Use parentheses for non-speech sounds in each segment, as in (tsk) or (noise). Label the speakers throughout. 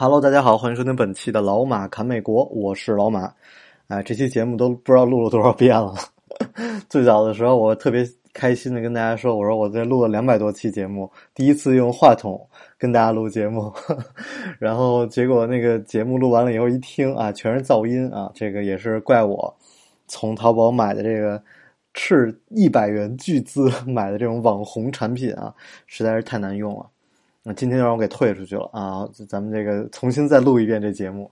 Speaker 1: Hello，大家好，欢迎收听本期的老马侃美国，我是老马。哎，这期节目都不知道录了多少遍了。(laughs) 最早的时候，我特别开心的跟大家说，我说我在录了两百多期节目，第一次用话筒跟大家录节目，(laughs) 然后结果那个节目录完了以后一听啊，全是噪音啊，这个也是怪我从淘宝买的这个斥一百元巨资买的这种网红产品啊，实在是太难用了。那今天就让我给退出去了啊！咱们这个重新再录一遍这节目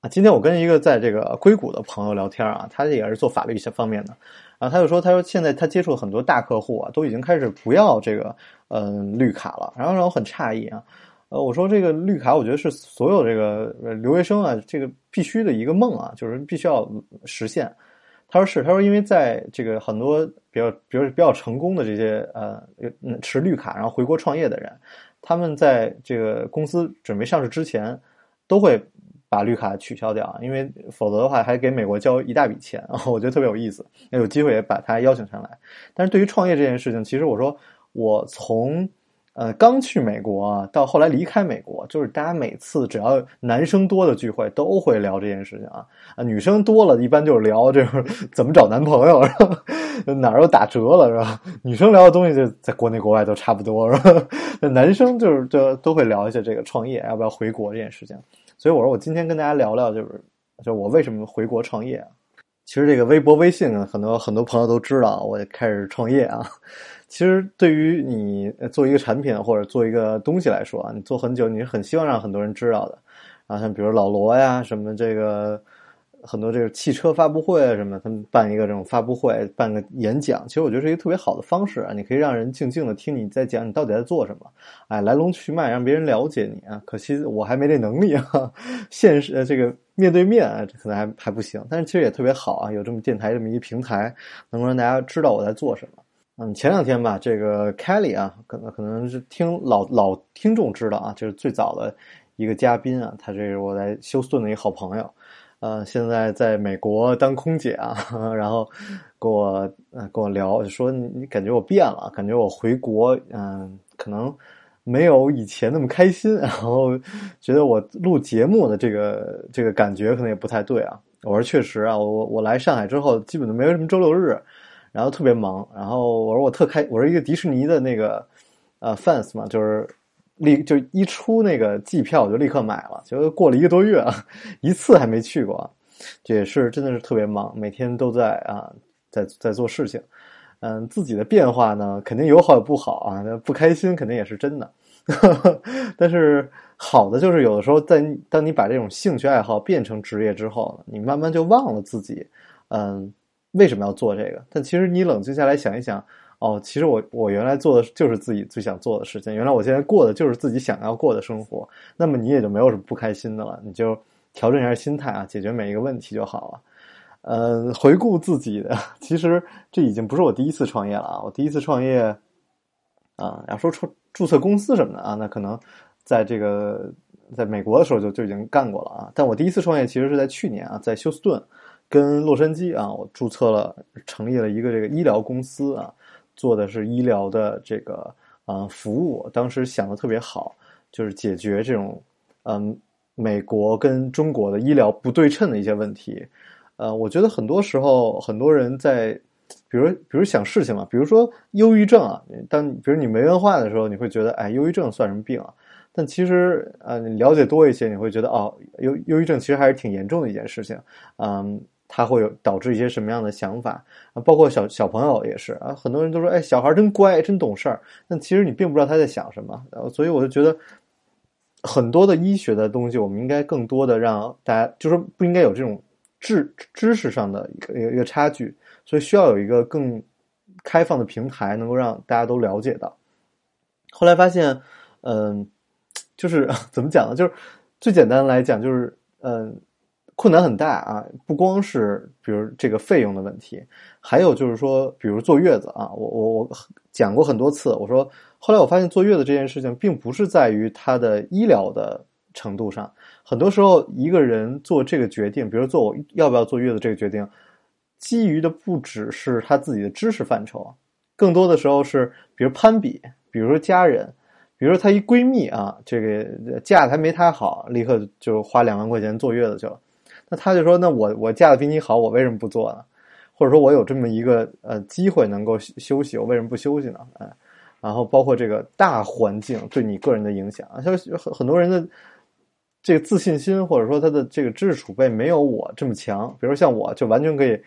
Speaker 1: 啊！今天我跟一个在这个硅谷的朋友聊天啊，他也是做法律一些方面的啊，他就说，他说现在他接触很多大客户啊，都已经开始不要这个嗯绿卡了，然后让我很诧异啊。呃，我说这个绿卡，我觉得是所有这个留学生啊，这个必须的一个梦啊，就是必须要实现。他说是，他说因为在这个很多比较，比如比较成功的这些呃持绿卡然后回国创业的人。他们在这个公司准备上市之前，都会把绿卡取消掉，因为否则的话还给美国交一大笔钱啊！(laughs) 我觉得特别有意思，有机会也把他邀请上来。但是对于创业这件事情，其实我说我从呃刚去美国啊，到后来离开美国，就是大家每次只要男生多的聚会都会聊这件事情啊，啊女生多了一般就是聊这个 (laughs) 怎么找男朋友，哪儿又打折了是吧？女生聊的东西就在国内国外都差不多是吧？(laughs) 男生就是就都会聊一下这个创业要不要回国这件事情。所以我说我今天跟大家聊聊，就是就我为什么回国创业？其实这个微博、微信，很多很多朋友都知道，我开始创业啊。其实对于你做一个产品或者做一个东西来说啊，你做很久，你是很希望让很多人知道的。啊，像比如老罗呀，什么这个。很多这个汽车发布会啊什么，他们办一个这种发布会，办个演讲，其实我觉得是一个特别好的方式啊！你可以让人静静的听你在讲你到底在做什么，哎，来龙去脉，让别人了解你啊。可惜我还没这能力啊，(laughs) 现实这个面对面啊，可能还还不行。但是其实也特别好啊，有这么电台这么一平台，能够让大家知道我在做什么。嗯，前两天吧，这个 Kelly 啊，可能可能是听老老听众知道啊，就是最早的一个嘉宾啊，他这是我在休斯顿的一个好朋友。呃，现在在美国当空姐啊，(laughs) 然后跟我跟我聊，就说你感觉我变了，感觉我回国，嗯，可能没有以前那么开心，(laughs) 然后觉得我录节目的这个这个感觉可能也不太对啊。我说确实啊，我我来上海之后，基本都没有什么周六日，然后特别忙，然后我说我特开，我是一个迪士尼的那个呃 fans 嘛，就是。立就一出那个机票我就立刻买了，结果过了一个多月啊，一次还没去过，这也是真的是特别忙，每天都在啊，在在做事情，嗯，自己的变化呢肯定有好有不好啊，不开心肯定也是真的，(laughs) 但是好的就是有的时候在当你把这种兴趣爱好变成职业之后，你慢慢就忘了自己，嗯，为什么要做这个？但其实你冷静下来想一想。哦，其实我我原来做的就是自己最想做的事情，原来我现在过的就是自己想要过的生活，那么你也就没有什么不开心的了，你就调整一下心态啊，解决每一个问题就好了。呃，回顾自己的，(laughs) 其实这已经不是我第一次创业了啊，我第一次创业啊，要说注注册公司什么的啊，那可能在这个在美国的时候就就已经干过了啊，但我第一次创业其实是在去年啊，在休斯顿跟洛杉矶啊，我注册了成立了一个这个医疗公司啊。做的是医疗的这个呃服务，当时想的特别好，就是解决这种嗯美国跟中国的医疗不对称的一些问题。呃，我觉得很多时候很多人在，比如比如想事情嘛，比如说忧郁症啊，当比如你没文化的时候，你会觉得哎，忧郁症算什么病啊？但其实呃，你了解多一些，你会觉得哦，忧忧郁症其实还是挺严重的一件事情，嗯。他会有导致一些什么样的想法啊？包括小小朋友也是啊，很多人都说，哎，小孩真乖，真懂事儿。那其实你并不知道他在想什么。所以我就觉得，很多的医学的东西，我们应该更多的让大家，就是不应该有这种知知识上的一个一个差距。所以需要有一个更开放的平台，能够让大家都了解到。后来发现，嗯，就是 (laughs) 怎么讲呢？就是最简单来讲，就是嗯，困难很大啊。不光是比如这个费用的问题，还有就是说，比如坐月子啊，我我我讲过很多次，我说后来我发现坐月子这件事情，并不是在于它的医疗的程度上，很多时候一个人做这个决定，比如做我要不要坐月子这个决定，基于的不只是他自己的知识范畴，更多的时候是比如攀比，比如说家人。比如说她一闺蜜啊，这个嫁的还没她好，立刻就花两万块钱坐月子去了。那他就说：“那我我嫁的比你好，我为什么不做呢？或者说我有这么一个呃机会能够休息，我为什么不休息呢？”哎，然后包括这个大环境对你个人的影响，像很很多人的这个自信心或者说他的这个知识储备没有我这么强。比如像我就完全可以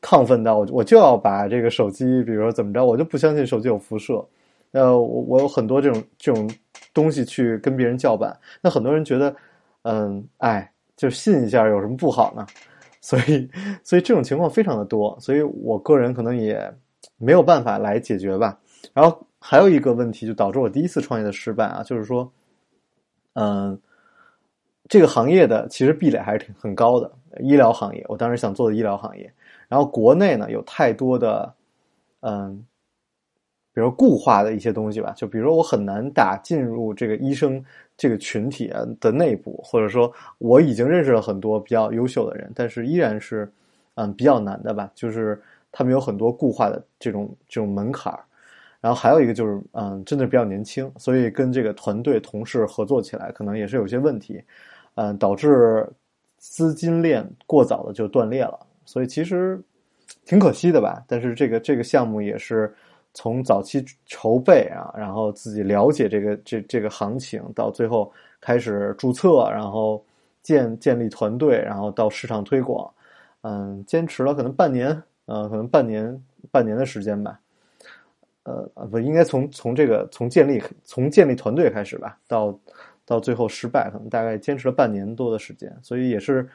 Speaker 1: 亢奋到我我就要把这个手机，比如说怎么着，我就不相信手机有辐射。呃，我我有很多这种这种东西去跟别人叫板，那很多人觉得，嗯，哎，就信一下有什么不好呢？所以，所以这种情况非常的多，所以我个人可能也没有办法来解决吧。然后还有一个问题，就导致我第一次创业的失败啊，就是说，嗯，这个行业的其实壁垒还是挺很高的，医疗行业，我当时想做的医疗行业，然后国内呢有太多的，嗯。比如固化的一些东西吧，就比如说我很难打进入这个医生这个群体的内部，或者说我已经认识了很多比较优秀的人，但是依然是嗯比较难的吧，就是他们有很多固化的这种这种门槛儿。然后还有一个就是嗯，真的比较年轻，所以跟这个团队同事合作起来可能也是有些问题，嗯，导致资金链过早的就断裂了，所以其实挺可惜的吧。但是这个这个项目也是。从早期筹备啊，然后自己了解这个这这个行情，到最后开始注册，然后建建立团队，然后到市场推广，嗯，坚持了可能半年，呃，可能半年半年的时间吧，呃，不应该从从这个从建立从建立团队开始吧，到到最后失败，可能大概坚持了半年多的时间，所以也是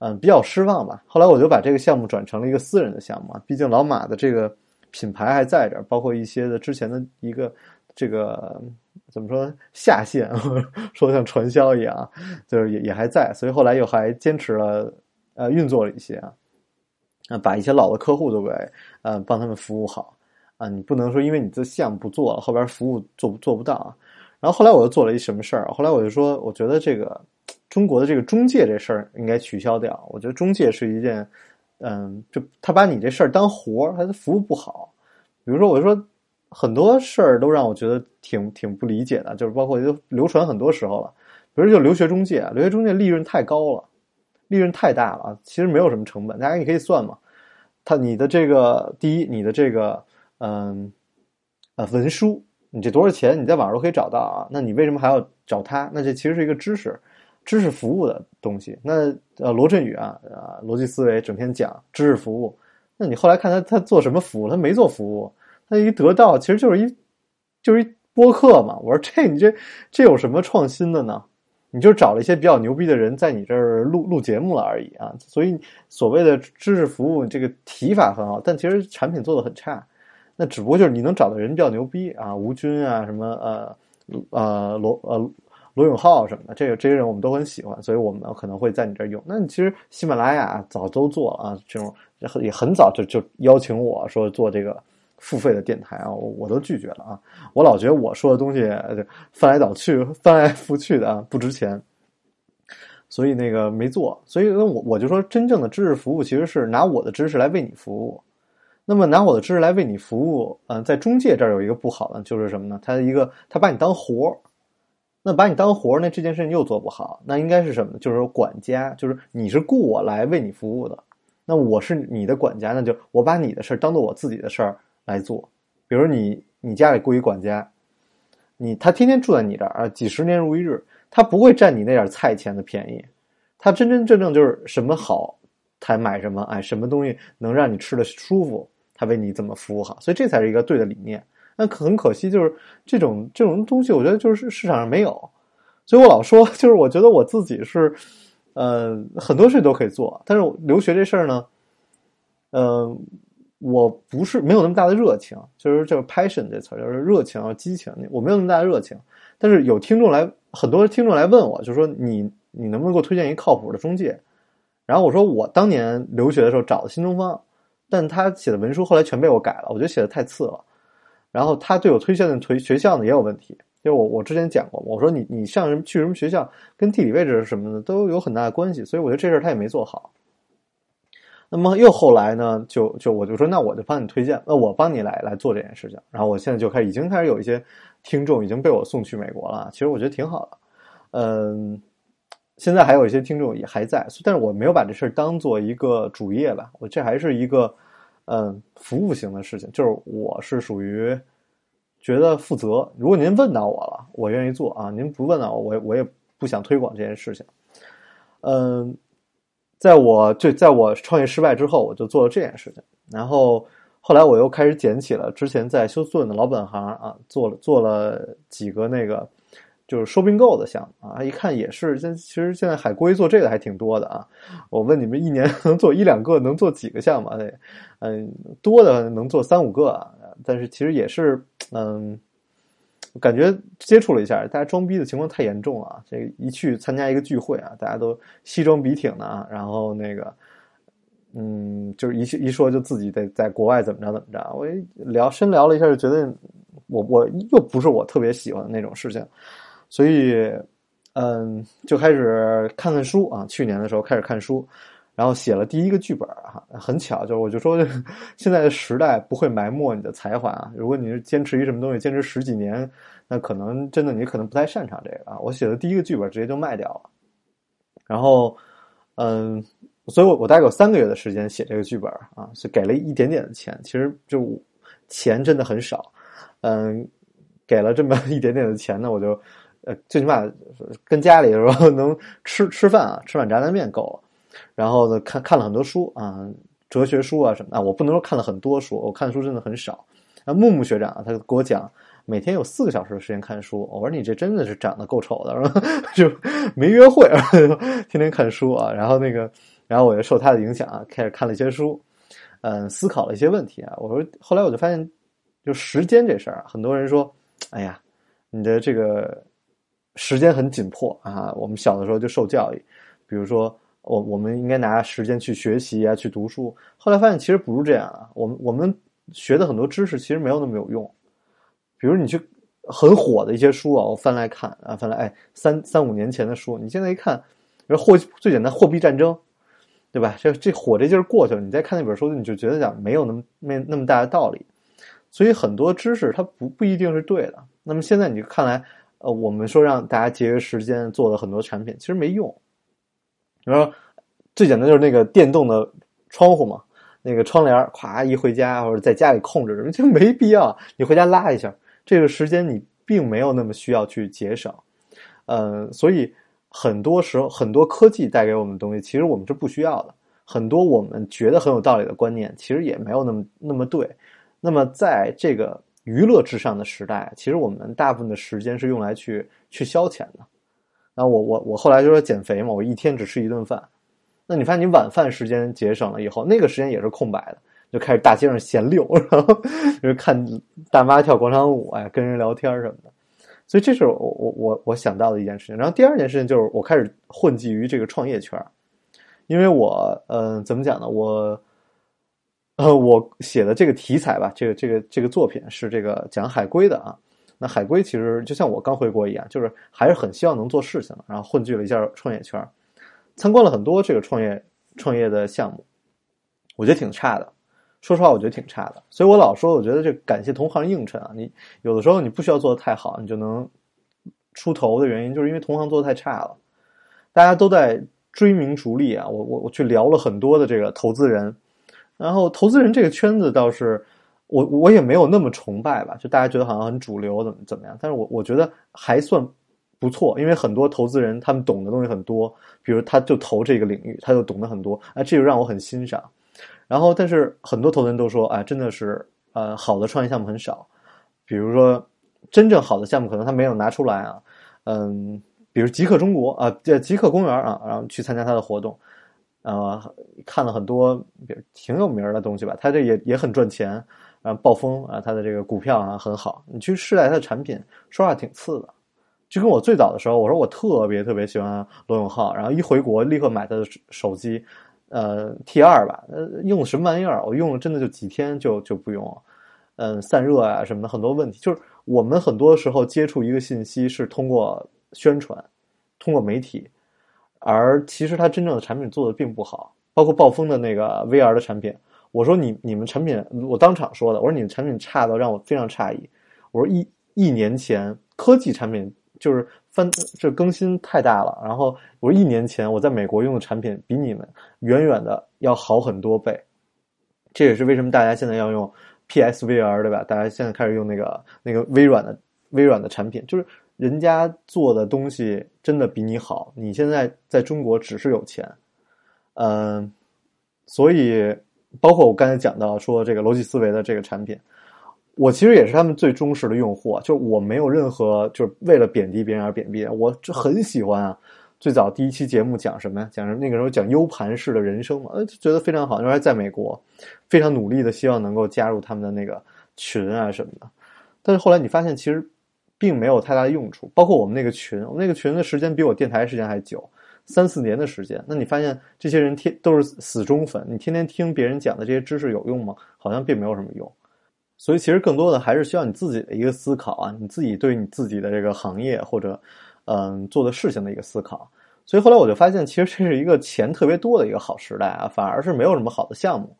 Speaker 1: 嗯比较失望吧。后来我就把这个项目转成了一个私人的项目，毕竟老马的这个。品牌还在这儿，包括一些的之前的一个这个怎么说下线，(laughs) 说像传销一样，就是也也还在，所以后来又还坚持了呃运作了一些啊，啊把一些老的客户都给呃帮他们服务好啊，你不能说因为你这项目不做了，后边服务做做不到啊。然后后来我又做了一什么事儿？后来我就说，我觉得这个 (tsk) 中国的这个中介这事儿应该取消掉。我觉得中介是一件。嗯，就他把你这事儿当活儿，他的服务不好。比如说，我就说很多事儿都让我觉得挺挺不理解的，就是包括就流传很多时候了。比如就留学中介，留学中介利润太高了，利润太大了，其实没有什么成本，大家你可以算嘛。他你的这个第一，你的这个嗯呃文书，你这多少钱？你在网上都可以找到啊。那你为什么还要找他？那这其实是一个知识。知识服务的东西，那呃罗振宇啊啊逻辑思维整天讲知识服务，那你后来看他他做什么服务？他没做服务，他一得到其实就是一就是一播客嘛。我说这你这这有什么创新的呢？你就找了一些比较牛逼的人在你这儿录录节目了而已啊。所以所谓的知识服务这个提法很好，但其实产品做的很差。那只不过就是你能找的人比较牛逼啊，吴军啊什么呃呃罗呃。罗永浩什么的，这个这些人我们都很喜欢，所以我们可能会在你这儿用。那你其实喜马拉雅早都做了啊，这种也很早就就邀请我说做这个付费的电台啊，我我都拒绝了啊。我老觉得我说的东西翻来倒去、翻来覆去的啊，不值钱，所以那个没做。所以那我我就说，真正的知识服务其实是拿我的知识来为你服务。那么拿我的知识来为你服务，嗯，在中介这儿有一个不好的就是什么呢？他一个他把你当活儿。那把你当活儿，那这件事情又做不好，那应该是什么呢？就是说管家，就是你是雇我来为你服务的，那我是你的管家，那就我把你的事儿当做我自己的事儿来做。比如你你家里雇一管家，你他天天住在你这儿啊，几十年如一日，他不会占你那点菜钱的便宜，他真真正正就是什么好，他买什么，哎，什么东西能让你吃的舒服，他为你怎么服务好，所以这才是一个对的理念。那很可惜，就是这种这种东西，我觉得就是市场上没有，所以我老说，(laughs) 就是我觉得我自己是，呃，很多事都可以做，但是留学这事儿呢，呃，我不是没有那么大的热情，就是就是 passion 这词儿，就是热情啊激情，我没有那么大的热情，但是有听众来很多听众来问我，就说你你能不能给我推荐一靠谱的中介？然后我说我当年留学的时候找的新东方，但他写的文书后来全被我改了，我觉得写的太次了。然后他对我推荐的推学校呢也有问题，因为我我之前讲过，我说你你上什么去什么学校，跟地理位置什么的都有很大的关系，所以我觉得这事儿他也没做好。那么又后来呢，就就我就说那我就帮你推荐，那我帮你来来做这件事情。然后我现在就开始已经开始有一些听众已经被我送去美国了，其实我觉得挺好的。嗯，现在还有一些听众也还在，但是我没有把这事儿当做一个主业吧，我这还是一个嗯服务型的事情，就是我是属于觉得负责。如果您问到我了，我愿意做啊；您不问到我，我我也不想推广这件事情。嗯。在我就在我创业失败之后，我就做了这件事情。然后后来我又开始捡起了之前在休斯顿的老本行啊，做了做了几个那个就是收并购的项目啊。一看也是，现其实现在海归做这个还挺多的啊。我问你们，一年能做一两个，能做几个项目？嗯，多的能做三五个啊。但是其实也是，嗯。感觉接触了一下，大家装逼的情况太严重了。这一去参加一个聚会啊，大家都西装笔挺的啊，然后那个，嗯，就是一一说就自己在在国外怎么着怎么着。我一聊深聊了一下，就觉得我我又不是我特别喜欢的那种事情，所以嗯，就开始看看书啊。去年的时候开始看书。然后写了第一个剧本哈，很巧，就是我就说，现在的时代不会埋没你的才华啊。如果你是坚持一什么东西，坚持十几年，那可能真的你可能不太擅长这个啊。我写的第一个剧本直接就卖掉了，然后，嗯，所以我我大概有三个月的时间写这个剧本啊，是给了一点点的钱，其实就钱真的很少，嗯，给了这么一点点的钱呢，我就呃最起码跟家里时候 (laughs) 能吃吃饭啊，吃碗炸酱面够了。然后呢，看看了很多书啊，哲学书啊什么啊，我不能说看了很多书，我看书真的很少。啊，木木学长啊，他给我讲，每天有四个小时的时间看书。我说你这真的是长得够丑的，(laughs) 就没约会，(laughs) 天天看书啊。然后那个，然后我就受他的影响啊，开始看了一些书，嗯，思考了一些问题啊。我说后来我就发现，就时间这事儿啊，很多人说，哎呀，你的这个时间很紧迫啊。我们小的时候就受教育，比如说。我我们应该拿时间去学习啊，去读书。后来发现其实不是这样啊。我们我们学的很多知识其实没有那么有用。比如你去很火的一些书啊，我翻来看啊，翻来哎三三五年前的书，你现在一看，比如货最简单货币战争，对吧？这这火这劲儿过去了，你再看那本书，你就觉得讲没有那么没那么大的道理。所以很多知识它不不一定是对的。那么现在你看来，呃，我们说让大家节约时间做的很多产品，其实没用。你说最简单就是那个电动的窗户嘛，那个窗帘，咵一回家或者在家里控制，就没必要。你回家拉一下，这个时间你并没有那么需要去节省。嗯，所以很多时候很多科技带给我们的东西，其实我们是不需要的。很多我们觉得很有道理的观念，其实也没有那么那么对。那么在这个娱乐至上的时代，其实我们大部分的时间是用来去去消遣的。那我我我后来就说减肥嘛，我一天只吃一顿饭。那你发现你晚饭时间节省了以后，那个时间也是空白的，就开始大街上闲溜，然后就是看大妈跳广场舞，哎，跟人聊天什么的。所以这是我我我我想到的一件事情。然后第二件事情就是我开始混迹于这个创业圈因为我呃怎么讲呢？我呃我写的这个题材吧，这个这个这个作品是这个讲海归的啊。那海归其实就像我刚回国一样，就是还是很希望能做事情，然后混迹了一下创业圈，参观了很多这个创业创业的项目，我觉得挺差的。说实话，我觉得挺差的。所以我老说，我觉得这感谢同行映衬啊。你有的时候你不需要做的太好，你就能出头的原因，就是因为同行做的太差了。大家都在追名逐利啊。我我我去聊了很多的这个投资人，然后投资人这个圈子倒是。我我也没有那么崇拜吧，就大家觉得好像很主流，怎么怎么样？但是我我觉得还算不错，因为很多投资人他们懂的东西很多，比如他就投这个领域，他就懂得很多，哎，这就让我很欣赏。然后，但是很多投资人都说，哎，真的是呃，好的创业项目很少，比如说真正好的项目可能他没有拿出来啊，嗯，比如极客中国啊，这极客公园啊，然后去参加他的活动，呃，看了很多挺有名的东西吧，他这也也很赚钱。啊，暴风啊，它的这个股票啊很好，你去试戴它的产品，说话挺次的。就跟我最早的时候，我说我特别特别喜欢罗永浩，然后一回国立刻买他的手机，呃 T 二吧，呃用什么玩意儿？我用了真的就几天就就不用了，嗯，散热啊什么的很多问题。就是我们很多时候接触一个信息是通过宣传，通过媒体，而其实它真正的产品做的并不好。包括暴风的那个 VR 的产品，我说你你们产品，我当场说的，我说你的产品差到让我非常诧异。我说一一年前科技产品。就是翻这更新太大了，然后我说一年前我在美国用的产品比你们远远的要好很多倍，这也是为什么大家现在要用 PSVR 对吧？大家现在开始用那个那个微软的微软的产品，就是人家做的东西真的比你好。你现在在中国只是有钱，嗯，所以包括我刚才讲到说这个逻辑思维的这个产品。我其实也是他们最忠实的用户，就我没有任何就是为了贬低别人而贬低，我就很喜欢啊。最早第一期节目讲什么呀？讲什么？那个时候讲 U 盘式的人生嘛，呃，就觉得非常好。那时候在美国，非常努力的希望能够加入他们的那个群啊什么的。但是后来你发现，其实并没有太大的用处。包括我们那个群，我们那个群的时间比我电台时间还久，三四年的时间。那你发现这些人天都是死忠粉，你天天听别人讲的这些知识有用吗？好像并没有什么用。所以，其实更多的还是需要你自己的一个思考啊，你自己对你自己的这个行业或者，嗯，做的事情的一个思考。所以后来我就发现，其实这是一个钱特别多的一个好时代啊，反而是没有什么好的项目。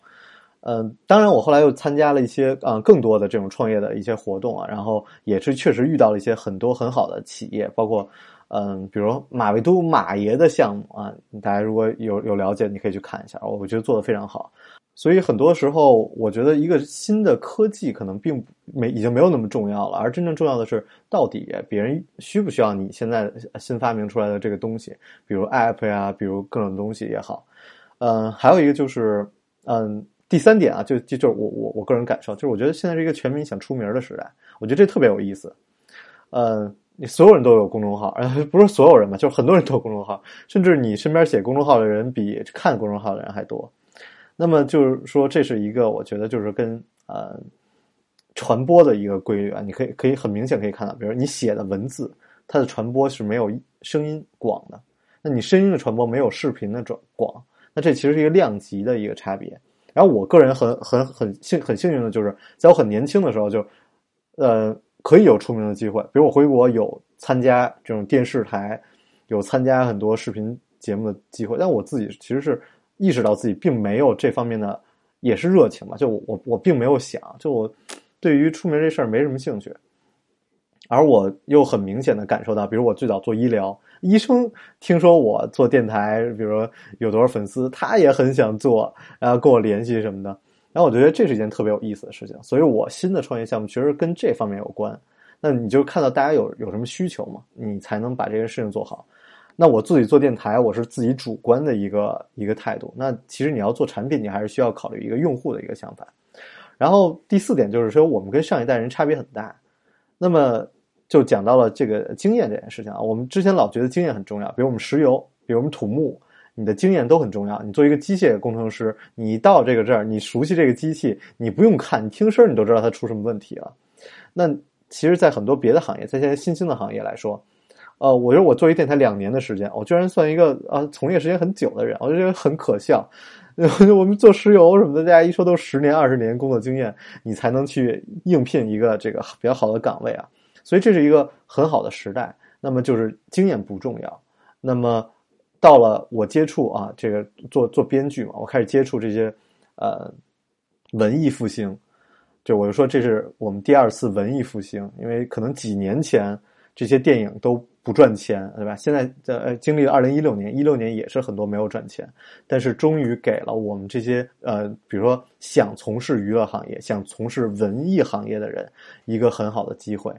Speaker 1: 嗯，当然，我后来又参加了一些啊更多的这种创业的一些活动啊，然后也是确实遇到了一些很多很好的企业，包括嗯，比如马未都马爷的项目啊，大家如果有有了解，你可以去看一下，我觉得做的非常好。所以很多时候，我觉得一个新的科技可能并没已经没有那么重要了，而真正重要的是，到底别人需不需要你现在新发明出来的这个东西，比如 App 呀，比如各种东西也好。嗯，还有一个就是，嗯，第三点啊，就就就是我我我个人感受，就是我觉得现在是一个全民想出名的时代，我觉得这特别有意思。嗯，你所有人都有公众号，(laughs) 不是所有人吧，就是很多人都有公众号，甚至你身边写公众号的人比看公众号的人还多。那么就是说，这是一个我觉得就是跟呃传播的一个规律啊。你可以可以很明显可以看到，比如你写的文字，它的传播是没有声音广的。那你声音的传播没有视频的转广，那这其实是一个量级的一个差别。然后我个人很很很幸很幸运的就是在我很年轻的时候就呃可以有出名的机会，比如我回国有参加这种电视台，有参加很多视频节目的机会，但我自己其实是。意识到自己并没有这方面的，也是热情嘛。就我我并没有想，就我对于出名这事儿没什么兴趣。而我又很明显的感受到，比如我最早做医疗，医生听说我做电台，比如说有多少粉丝，他也很想做，然后跟我联系什么的。然后我觉得这是一件特别有意思的事情。所以我新的创业项目其实跟这方面有关。那你就看到大家有有什么需求嘛，你才能把这件事情做好。那我自己做电台，我是自己主观的一个一个态度。那其实你要做产品，你还是需要考虑一个用户的一个想法。然后第四点就是说，我们跟上一代人差别很大。那么就讲到了这个经验这件事情啊。我们之前老觉得经验很重要，比如我们石油，比如我们土木，你的经验都很重要。你做一个机械工程师，你到这个这儿，你熟悉这个机器，你不用看，你听声你都知道它出什么问题了。那其实，在很多别的行业，在现在新兴的行业来说。呃，我觉得我做一电台两年的时间，我居然算一个啊从业时间很久的人，我就觉得很可笑。(laughs) 我们做石油什么的，大家一说都十年、二十年工作经验，你才能去应聘一个这个比较好的岗位啊。所以这是一个很好的时代。那么就是经验不重要。那么到了我接触啊，这个做做编剧嘛，我开始接触这些呃文艺复兴，就我就说这是我们第二次文艺复兴，因为可能几年前这些电影都。不赚钱，对吧？现在呃，经历了二零一六年，一六年也是很多没有赚钱，但是终于给了我们这些呃，比如说想从事娱乐行业、想从事文艺行业的人一个很好的机会。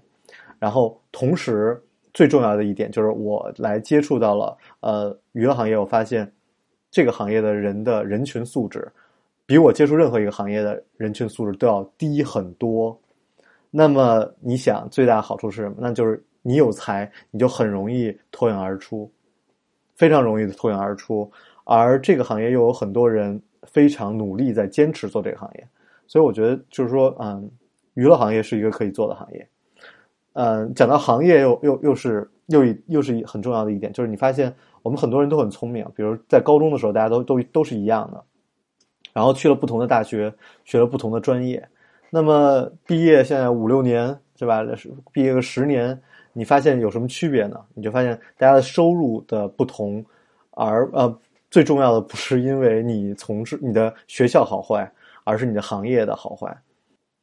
Speaker 1: 然后，同时最重要的一点就是，我来接触到了呃娱乐行业，我发现这个行业的人的人群素质比我接触任何一个行业的人群素质都要低很多。那么，你想最大的好处是什么？那就是。你有才，你就很容易脱颖而出，非常容易的脱颖而出。而这个行业又有很多人非常努力在坚持做这个行业，所以我觉得就是说，嗯，娱乐行业是一个可以做的行业。呃，讲到行业又又又是又一又是很重要的一点，就是你发现我们很多人都很聪明，比如在高中的时候，大家都都都是一样的，然后去了不同的大学，学了不同的专业，那么毕业现在五六年是吧？毕业个十年，你发现有什么区别呢？你就发现大家的收入的不同，而呃，最重要的不是因为你从事你的学校好坏，而是你的行业的好坏。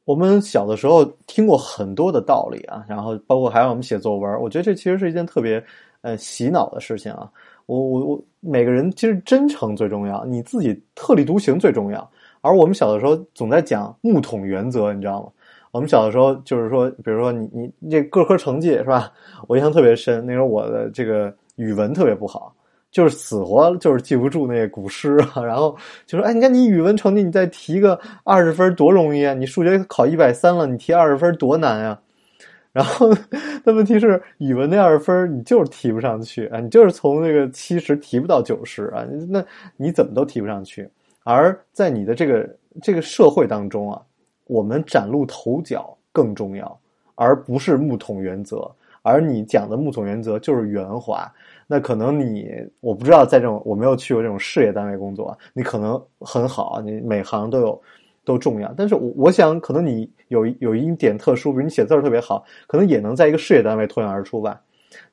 Speaker 1: 我们小的时候听过很多的道理啊，然后包括还让我们写作文，我觉得这其实是一件特别呃洗脑的事情啊。我我我，每个人其实真诚最重要，你自己特立独行最重要。而我们小的时候总在讲木桶原则，你知道吗？我们小的时候就是说，比如说你你这各科成绩是吧？我印象特别深，那时候我的这个语文特别不好。就是死活就是记不住那古诗啊，(laughs) 然后就说：“哎，你看你语文成绩，你再提个二十分多容易啊！你数学考一百三了，你提二十分多难啊！” (laughs) 然后，那问题是语文那二十分你就是提不上去啊，你就是从那个七十提不到九十啊，那你怎么都提不上去。而在你的这个这个社会当中啊，我们崭露头角更重要，而不是木桶原则。而你讲的木桶原则就是圆滑。那可能你我不知道，在这种我没有去过这种事业单位工作，你可能很好，你每行都有都重要。但是我我想，可能你有有一点特殊，比如你写字儿特别好，可能也能在一个事业单位脱颖而出吧。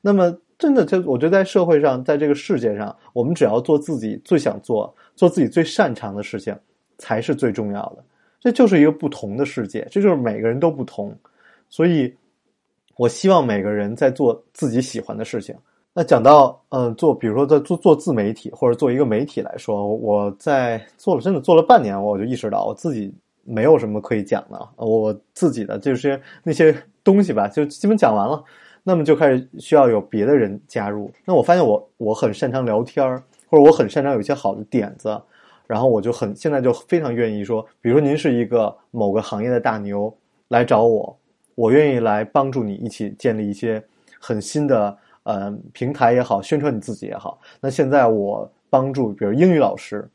Speaker 1: 那么，真的，就我觉得在社会上，在这个世界上，我们只要做自己最想做、做自己最擅长的事情，才是最重要的。这就是一个不同的世界，这就是每个人都不同。所以，我希望每个人在做自己喜欢的事情。那讲到，嗯，做，比如说在做做自媒体或者做一个媒体来说，我在做了真的做了半年，我就意识到我自己没有什么可以讲的，我自己的这些那些东西吧，就基本讲完了。那么就开始需要有别的人加入。那我发现我我很擅长聊天儿，或者我很擅长有一些好的点子，然后我就很现在就非常愿意说，比如说您是一个某个行业的大牛来找我，我愿意来帮助你一起建立一些很新的。呃，平台也好，宣传你自己也好。那现在我帮助，比如英语老师，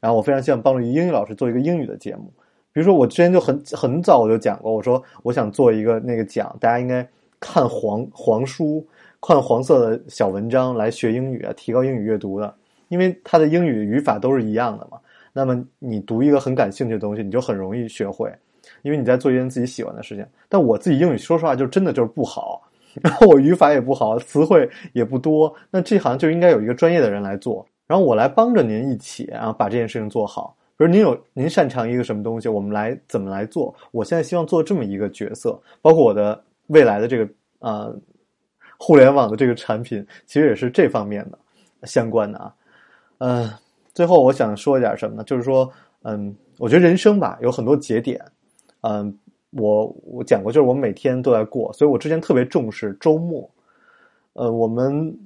Speaker 1: 然后我非常希望帮助英语老师做一个英语的节目。比如说，我之前就很很早我就讲过，我说我想做一个那个讲，大家应该看黄黄书，看黄色的小文章来学英语啊，提高英语阅读的，因为它的英语语法都是一样的嘛。那么你读一个很感兴趣的东西，你就很容易学会，因为你在做一件自己喜欢的事情。但我自己英语说实话就真的就是不好。然后我语法也不好，词汇也不多，那这行就应该有一个专业的人来做，然后我来帮着您一起，然后把这件事情做好。比如您有您擅长一个什么东西，我们来怎么来做？我现在希望做这么一个角色，包括我的未来的这个呃互联网的这个产品，其实也是这方面的相关的啊。嗯，最后我想说一点什么呢？就是说，嗯，我觉得人生吧有很多节点，嗯。我我讲过，就是我每天都在过，所以我之前特别重视周末。呃，我们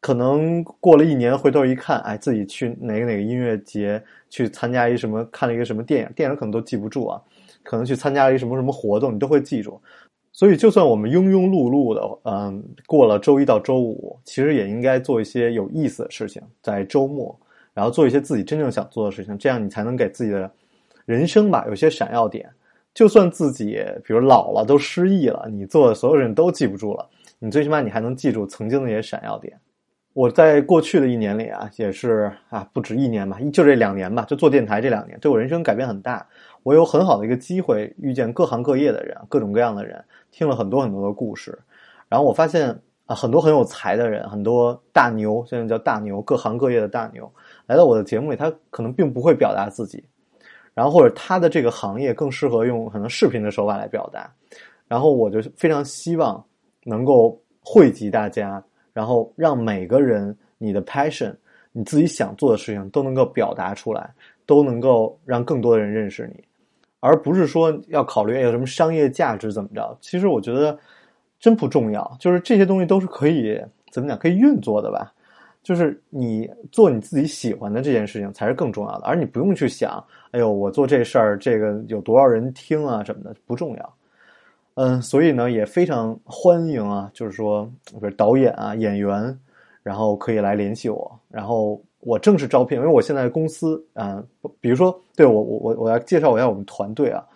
Speaker 1: 可能过了一年，回头一看，哎，自己去哪个哪个音乐节，去参加一什么，看了一个什么电影，电影可能都记不住啊。可能去参加了一什么什么活动，你都会记住。所以，就算我们庸庸碌碌的，嗯，过了周一到周五，其实也应该做一些有意思的事情，在周末，然后做一些自己真正想做的事情，这样你才能给自己的人生吧有些闪耀点。就算自己比如老了都失忆了，你做的所有人都记不住了，你最起码你还能记住曾经那些闪耀点。我在过去的一年里啊，也是啊，不止一年吧，就这两年吧，就做电台这两年，对我人生改变很大。我有很好的一个机会遇见各行各业的人，各种各样的人，听了很多很多的故事。然后我发现啊，很多很有才的人，很多大牛，现在叫大牛，各行各业的大牛，来到我的节目里，他可能并不会表达自己。然后或者他的这个行业更适合用可能视频的手法来表达，然后我就非常希望能够汇集大家，然后让每个人你的 passion，你自己想做的事情都能够表达出来，都能够让更多的人认识你，而不是说要考虑有什么商业价值怎么着。其实我觉得真不重要，就是这些东西都是可以怎么讲可以运作的吧。就是你做你自己喜欢的这件事情才是更重要的，而你不用去想，哎呦，我做这事儿，这个有多少人听啊什么的，不重要。嗯，所以呢，也非常欢迎啊，就是说，比如导演啊、演员，然后可以来联系我，然后我正式招聘，因为我现在公司啊，比如说，对我我我我要介绍一下我们团队啊，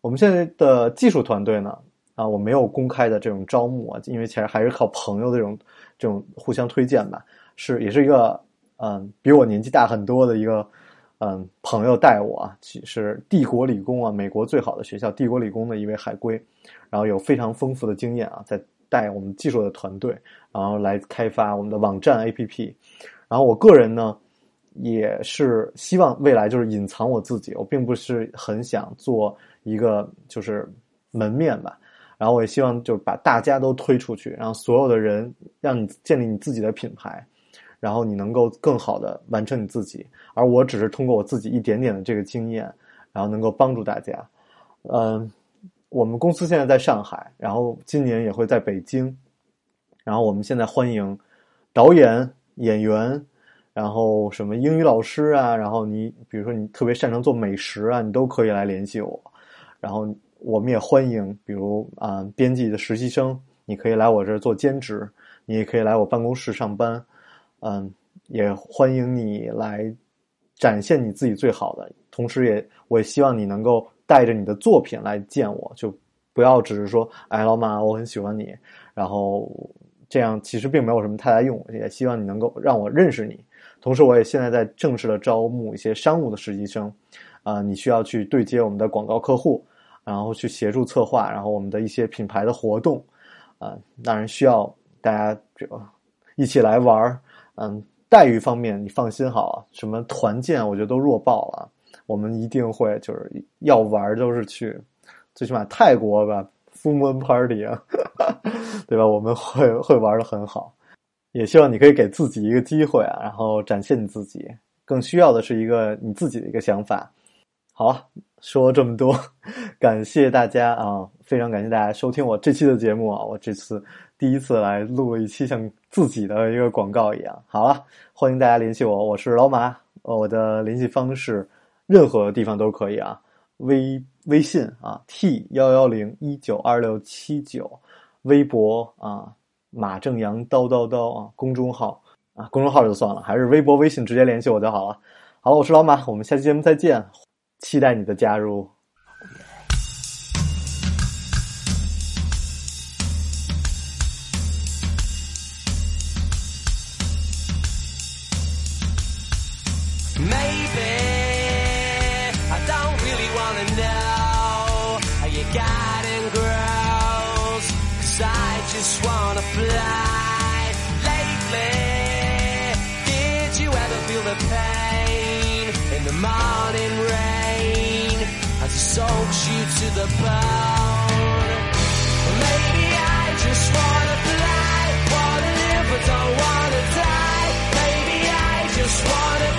Speaker 1: 我们现在的技术团队呢，啊，我没有公开的这种招募啊，因为其实还是靠朋友的这种这种互相推荐吧。是，也是一个嗯，比我年纪大很多的一个嗯朋友带我啊，是帝国理工啊，美国最好的学校，帝国理工的一位海归，然后有非常丰富的经验啊，在带我们技术的团队，然后来开发我们的网站 APP。然后我个人呢，也是希望未来就是隐藏我自己，我并不是很想做一个就是门面吧。然后我也希望就把大家都推出去，然后所有的人让你建立你自己的品牌。然后你能够更好的完成你自己，而我只是通过我自己一点点的这个经验，然后能够帮助大家。嗯，我们公司现在在上海，然后今年也会在北京。然后我们现在欢迎导演、演员，然后什么英语老师啊，然后你比如说你特别擅长做美食啊，你都可以来联系我。然后我们也欢迎，比如啊，编辑的实习生，你可以来我这儿做兼职，你也可以来我办公室上班。嗯，也欢迎你来展现你自己最好的，同时也我也希望你能够带着你的作品来见我，就不要只是说，哎，老马，我很喜欢你，然后这样其实并没有什么太大用。也希望你能够让我认识你。同时，我也现在在正式的招募一些商务的实习生，啊，你需要去对接我们的广告客户，然后去协助策划，然后我们的一些品牌的活动，啊，当然需要大家就一起来玩儿。嗯，待遇方面你放心好了，什么团建我觉得都弱爆了。我们一定会就是要玩，都是去最起码泰国吧，full moon party 啊，(laughs) 对吧？我们会会玩的很好。也希望你可以给自己一个机会啊，然后展现你自己。更需要的是一个你自己的一个想法。好，说这么多，感谢大家啊，非常感谢大家收听我这期的节目啊，我这次。第一次来录一期像自己的一个广告一样，好了，欢迎大家联系我，我是老马，我的联系方式任何地方都可以啊，微微信啊 t 幺幺零一九二六七九，微博啊马正阳叨叨叨啊，公众号啊公众号就算了，还是微博微信直接联系我就好了。好了，我是老马，我们下期节目再见，期待你的加入。
Speaker 2: Maybe I don't really wanna know how your garden grows. Cause I just wanna fly lately. Did you ever feel the pain in the morning rain as it soaks you to the bone? Maybe I just wanna fly, wanna live but don't wanna die. Maybe I just wanna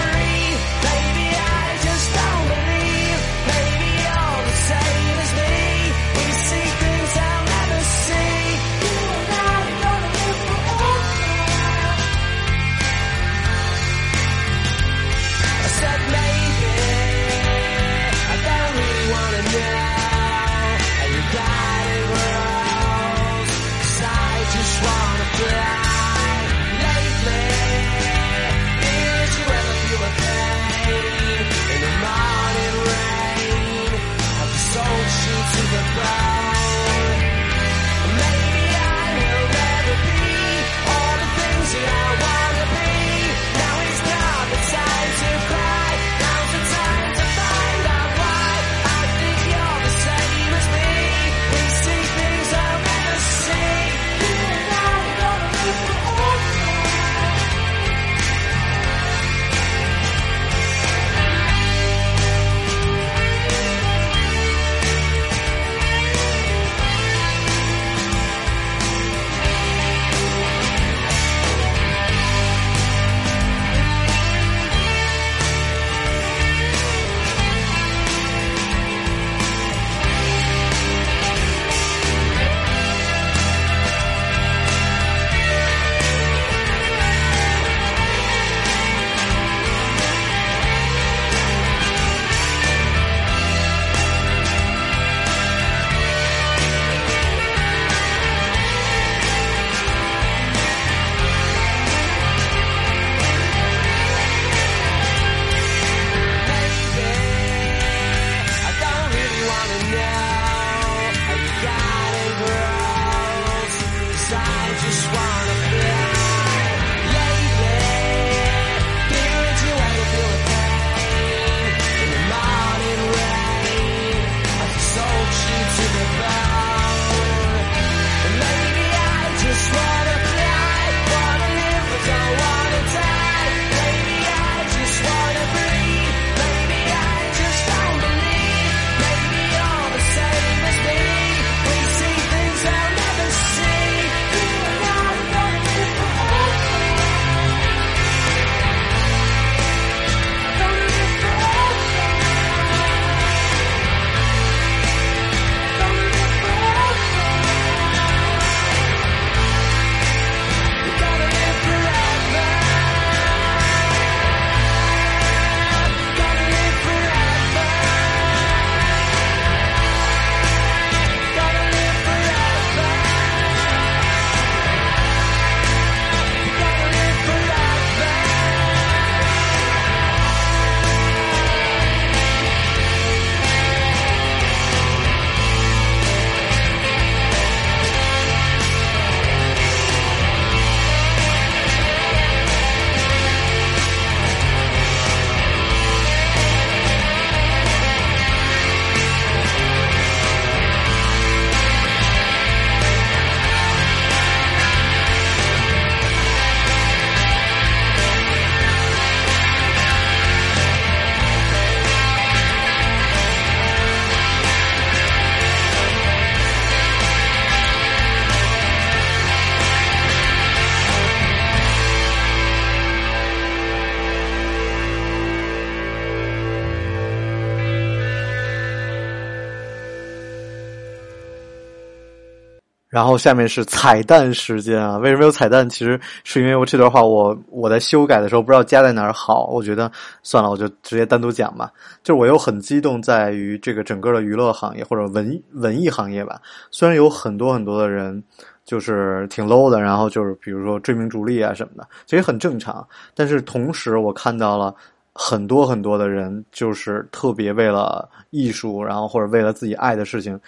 Speaker 1: 然后下面是彩蛋时间啊！为什么有彩蛋？其实是因为我这段话我我在修改的时候不知道加在哪儿好，我觉得算了，我就直接单独讲吧。就是我又很激动，在于这个整个的娱乐行业或者文文艺行业吧。虽然有很多很多的人就是挺 low 的，然后就是比如说追名逐利啊什么的，这也很正常。但是同时我看到了很多很多的人，就是特别为了艺术，然后或者为了自己爱的事情。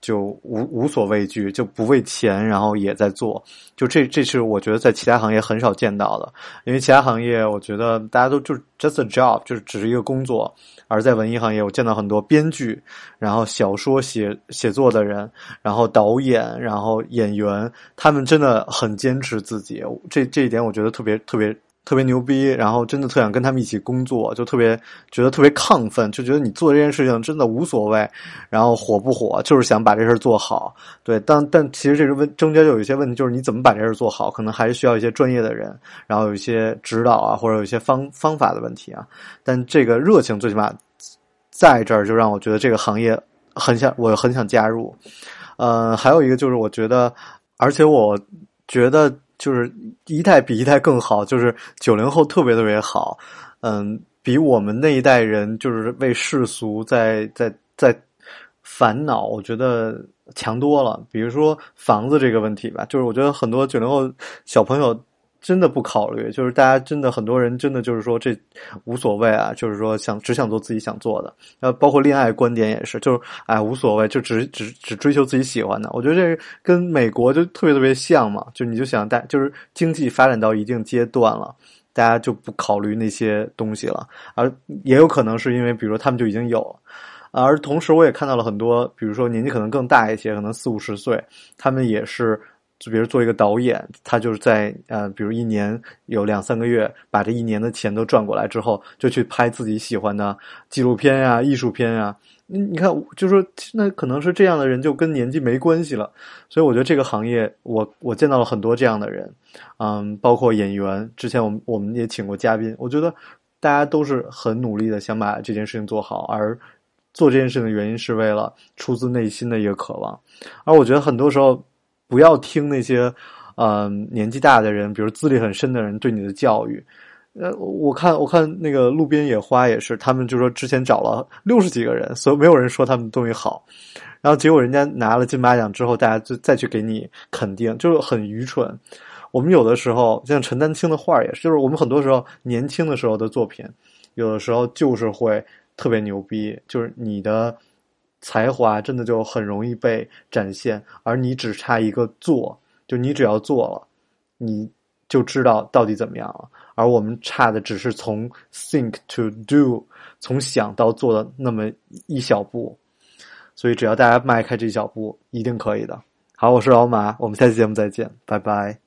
Speaker 1: 就无无所畏惧，就不为钱，然后也在做。就这，这是我觉得在其他行业很少见到的。因为其他行业，我觉得大家都就 just a job，就是只是一个工作。而在文艺行业，我见到很多编剧，然后小说写写作的人，然后导演，然后演员，他们真的很坚持自己。这这一点，我觉得特别特别。特别牛逼，然后真的特想跟他们一起工作，就特别觉得特别亢奋，就觉得你做这件事情真的无所谓，然后火不火，就是想把这事儿做好。对，但但其实这个问中间就有一些问题，就是你怎么把这事儿做好，可能还是需要一些专业的人，然后有一些指导啊，或者有一些方方法的问题啊。但这个热情最起码在这儿，就让我觉得这个行业很想，我很想加入。呃，还有一个就是我觉得，而且我觉得。就是一代比一代更好，就是九零后特别特别好，嗯，比我们那一代人就是为世俗在在在烦恼，我觉得强多了。比如说房子这个问题吧，就是我觉得很多九零后小朋友。真的不考虑，就是大家真的很多人真的就是说这无所谓啊，就是说想只想做自己想做的，呃，包括恋爱观点也是，就是哎无所谓，就只只只追求自己喜欢的。我觉得这跟美国就特别特别像嘛，就你就想大就是经济发展到一定阶段了，大家就不考虑那些东西了，而也有可能是因为比如说他们就已经有了，而同时我也看到了很多，比如说年纪可能更大一些，可能四五十岁，他们也是。就比如做一个导演，他就是在呃，比如一年有两三个月，把这一年的钱都赚过来之后，就去拍自己喜欢的纪录片呀、艺术片呀。你你看，就说那可能是这样的人就跟年纪没关系了。所以我觉得这个行业，我我见到了很多这样的人，嗯，包括演员。之前我们我们也请过嘉宾，我觉得大家都是很努力的想把这件事情做好，而做这件事情的原因是为了出自内心的一个渴望。而我觉得很多时候。不要听那些，嗯，年纪大的人，比如资历很深的人对你的教育。呃，我看我看那个路边野花也是，他们就说之前找了六十几个人，所以没有人说他们东西好。然后结果人家拿了金马奖之后，大家就再去给你肯定，就是很愚蠢。我们有的时候像陈丹青的画也是，就是我们很多时候年轻的时候的作品，有的时候就是会特别牛逼，就是你的。才华真的就很容易被展现，而你只差一个做，就你只要做了，你就知道到底怎么样了。而我们差的只是从 think to do，从想到做的那么一小步。所以只要大家迈开这一小步，一定可以的。好，我是老马，我们下期节目再见，拜拜。